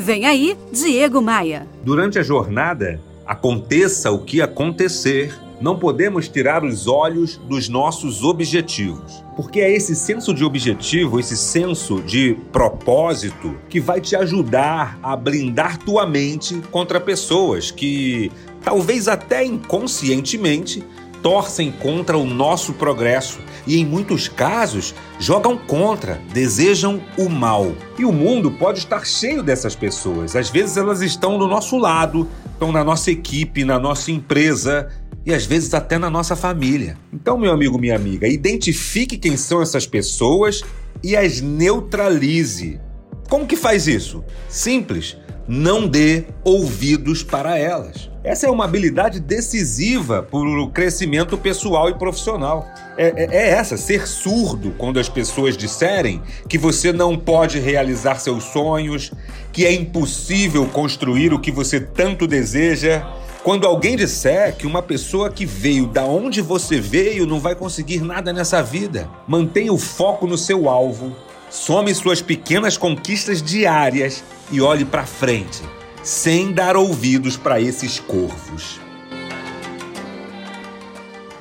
Vem aí, Diego Maia. Durante a jornada, aconteça o que acontecer, não podemos tirar os olhos dos nossos objetivos. Porque é esse senso de objetivo, esse senso de propósito, que vai te ajudar a blindar tua mente contra pessoas que, talvez até inconscientemente, torcem contra o nosso progresso e, em muitos casos, jogam contra, desejam o mal. E o mundo pode estar cheio dessas pessoas. Às vezes elas estão do nosso lado, estão na nossa equipe, na nossa empresa e às vezes até na nossa família. Então, meu amigo, minha amiga, identifique quem são essas pessoas e as neutralize. Como que faz isso? Simples não dê ouvidos para elas. Essa é uma habilidade decisiva para o crescimento pessoal e profissional. É, é, é, essa, ser surdo quando as pessoas disserem que você não pode realizar seus sonhos, que é impossível construir o que você tanto deseja. Quando alguém disser que uma pessoa que veio da onde você veio não vai conseguir nada nessa vida, mantenha o foco no seu alvo, some suas pequenas conquistas diárias e olhe para frente, sem dar ouvidos para esses corvos.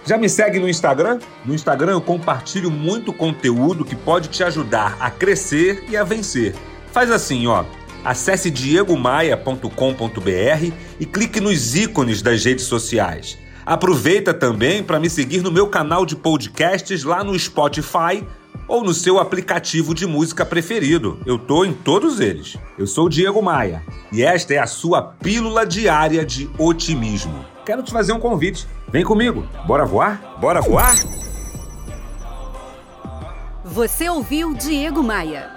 Já me segue no Instagram? No Instagram eu compartilho muito conteúdo que pode te ajudar a crescer e a vencer. Faz assim, ó. Acesse diegomaia.com.br e clique nos ícones das redes sociais. Aproveita também para me seguir no meu canal de podcasts lá no Spotify ou no seu aplicativo de música preferido. Eu tô em todos eles. Eu sou o Diego Maia e esta é a sua pílula diária de otimismo. Quero te fazer um convite. Vem comigo. Bora voar? Bora voar? Você ouviu Diego Maia.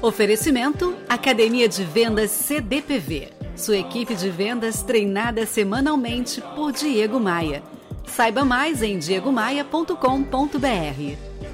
Oferecimento Academia de Vendas CDPV. Sua equipe de vendas treinada semanalmente por Diego Maia. Saiba mais em diegomaia.com.br.